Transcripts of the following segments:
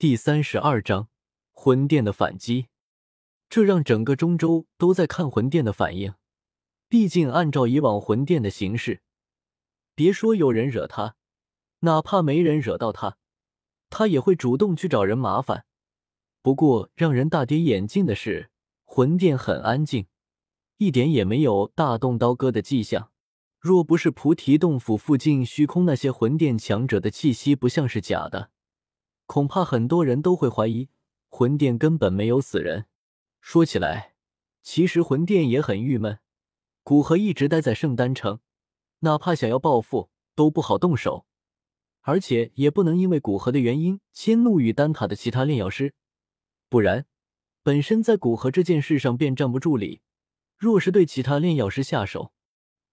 第三十二章魂殿的反击。这让整个中州都在看魂殿的反应。毕竟，按照以往魂殿的形式，别说有人惹他，哪怕没人惹到他，他也会主动去找人麻烦。不过，让人大跌眼镜的是，魂殿很安静，一点也没有大动刀割的迹象。若不是菩提洞府附近虚空那些魂殿强者的气息不像是假的，恐怕很多人都会怀疑魂殿根本没有死人。说起来，其实魂殿也很郁闷。古河一直待在圣丹城，哪怕想要报复都不好动手，而且也不能因为古河的原因迁怒于丹塔的其他炼药师，不然本身在古河这件事上便站不住理。若是对其他炼药师下手，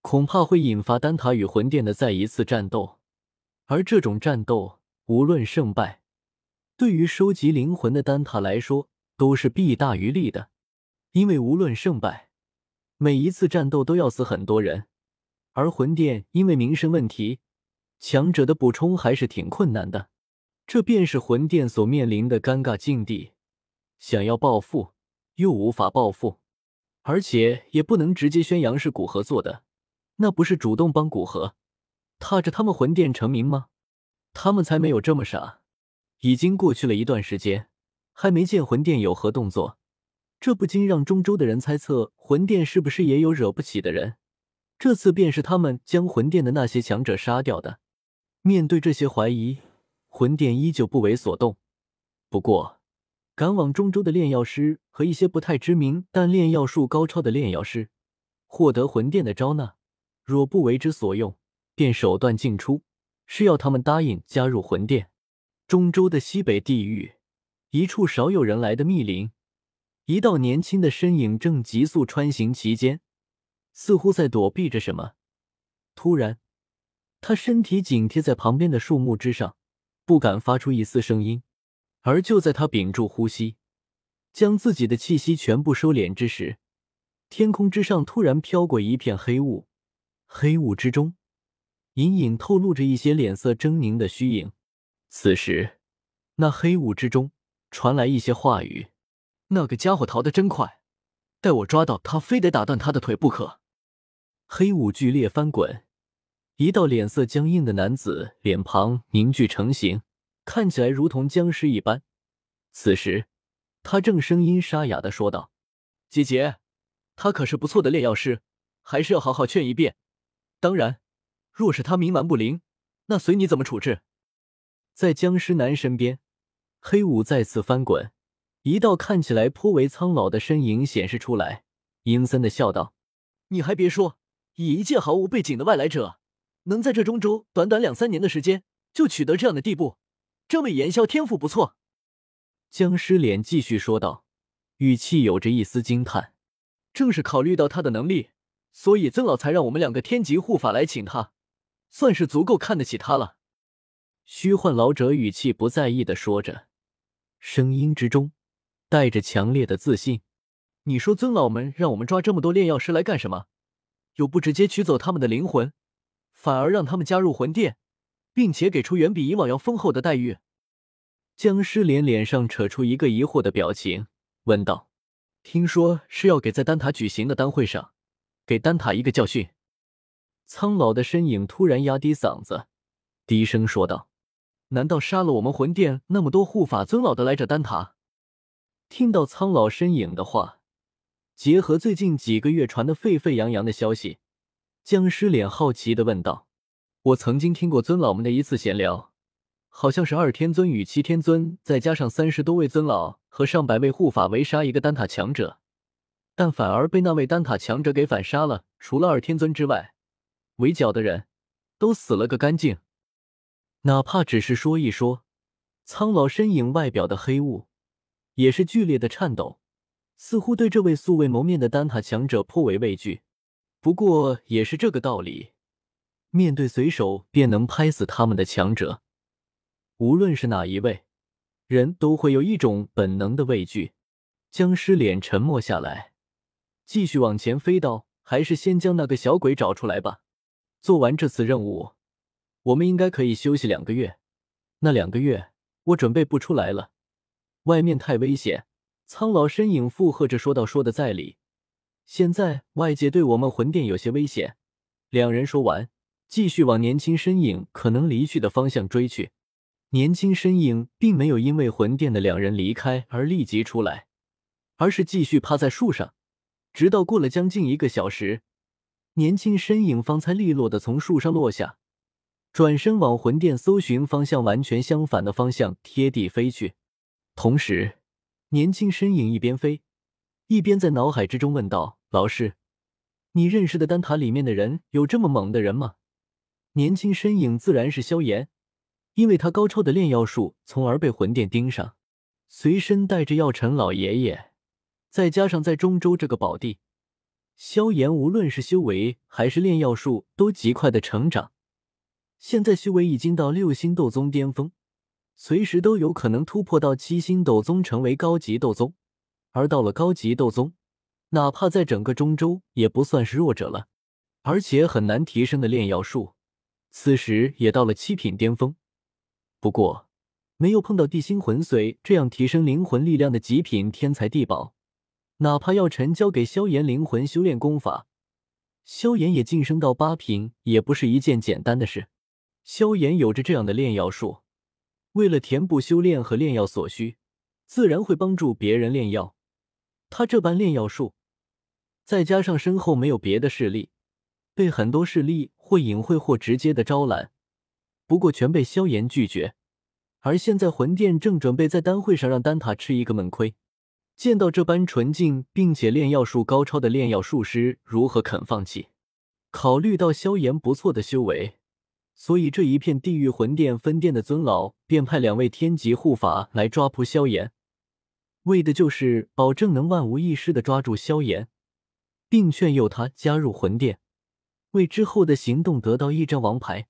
恐怕会引发丹塔与魂殿的再一次战斗，而这种战斗无论胜败，对于收集灵魂的丹塔来说都是弊大于利的。因为无论胜败，每一次战斗都要死很多人，而魂殿因为名声问题，强者的补充还是挺困难的。这便是魂殿所面临的尴尬境地：想要报复又无法报复，而且也不能直接宣扬是古河做的。那不是主动帮古河，踏着他们魂殿成名吗？他们才没有这么傻。已经过去了一段时间，还没见魂殿有何动作，这不禁让中州的人猜测魂殿是不是也有惹不起的人。这次便是他们将魂殿的那些强者杀掉的。面对这些怀疑，魂殿依旧不为所动。不过，赶往中州的炼药师和一些不太知名但炼药术高超的炼药师，获得魂殿的招纳。若不为之所用，便手段尽出，是要他们答应加入魂殿。中州的西北地域，一处少有人来的密林，一道年轻的身影正急速穿行其间，似乎在躲避着什么。突然，他身体紧贴在旁边的树木之上，不敢发出一丝声音。而就在他屏住呼吸，将自己的气息全部收敛之时，天空之上突然飘过一片黑雾。黑雾之中，隐隐透露着一些脸色狰狞的虚影。此时，那黑雾之中传来一些话语：“那个家伙逃得真快，待我抓到他，非得打断他的腿不可。”黑雾剧烈翻滚，一道脸色僵硬的男子脸庞凝聚成形，看起来如同僵尸一般。此时，他正声音沙哑的说道：“姐姐，他可是不错的炼药师，还是要好好劝一遍。”当然，若是他冥顽不灵，那随你怎么处置。在僵尸男身边，黑雾再次翻滚，一道看起来颇为苍老的身影显示出来，阴森的笑道：“你还别说，以一介毫无背景的外来者，能在这中州短短两三年的时间就取得这样的地步，这位言萧天赋不错。”僵尸脸继续说道，语气有着一丝惊叹：“正是考虑到他的能力。”所以曾老才让我们两个天级护法来请他，算是足够看得起他了。虚幻老者语气不在意的说着，声音之中带着强烈的自信。你说尊老们让我们抓这么多炼药师来干什么？又不直接取走他们的灵魂，反而让他们加入魂殿，并且给出远比以往要丰厚的待遇。僵尸脸脸上扯出一个疑惑的表情，问道：“听说是要给在丹塔举行的丹会上。”给丹塔一个教训。苍老的身影突然压低嗓子，低声说道：“难道杀了我们魂殿那么多护法尊老的来者丹塔？”听到苍老身影的话，结合最近几个月传的沸沸扬扬的消息，僵尸脸好奇的问道：“我曾经听过尊老们的一次闲聊，好像是二天尊与七天尊，再加上三十多位尊老和上百位护法围杀一个丹塔强者。”但反而被那位丹塔强者给反杀了。除了二天尊之外，围剿的人都死了个干净。哪怕只是说一说，苍老身影外表的黑雾也是剧烈的颤抖，似乎对这位素未谋面的丹塔强者颇为畏惧。不过也是这个道理，面对随手便能拍死他们的强者，无论是哪一位，人都会有一种本能的畏惧。僵尸脸沉默下来。继续往前飞道，还是先将那个小鬼找出来吧。做完这次任务，我们应该可以休息两个月。那两个月，我准备不出来了。外面太危险。苍老身影附和着说道：“说的在理。现在外界对我们魂殿有些危险。”两人说完，继续往年轻身影可能离去的方向追去。年轻身影并没有因为魂殿的两人离开而立即出来，而是继续趴在树上，直到过了将近一个小时，年轻身影方才利落的从树上落下，转身往魂殿搜寻方向完全相反的方向贴地飞去。同时，年轻身影一边飞，一边在脑海之中问道：“老师，你认识的丹塔里面的人有这么猛的人吗？”年轻身影自然是萧炎。因为他高超的炼药术，从而被魂殿盯上，随身带着药尘老爷爷，再加上在中州这个宝地，萧炎无论是修为还是炼药术都极快的成长。现在修为已经到六星斗宗巅峰，随时都有可能突破到七星斗宗，成为高级斗宗。而到了高级斗宗，哪怕在整个中州也不算是弱者了。而且很难提升的炼药术，此时也到了七品巅峰。不过，没有碰到地心魂髓这样提升灵魂力量的极品天才地宝，哪怕药尘交给萧炎灵魂修炼功法，萧炎也晋升到八品，也不是一件简单的事。萧炎有着这样的炼药术，为了填补修炼和炼药所需，自然会帮助别人炼药。他这般炼药术，再加上身后没有别的势力，被很多势力或隐晦或直接的招揽。不过全被萧炎拒绝，而现在魂殿正准备在丹会上让丹塔吃一个闷亏。见到这般纯净并且炼药术高超的炼药术师，如何肯放弃？考虑到萧炎不错的修为，所以这一片地狱魂殿分殿的尊老便派两位天级护法来抓捕萧炎，为的就是保证能万无一失的抓住萧炎，并劝诱他加入魂殿，为之后的行动得到一张王牌。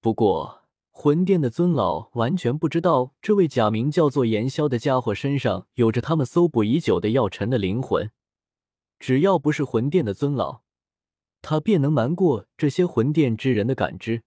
不过，魂殿的尊老完全不知道，这位假名叫做炎霄的家伙身上有着他们搜捕已久的药尘的灵魂。只要不是魂殿的尊老，他便能瞒过这些魂殿之人的感知。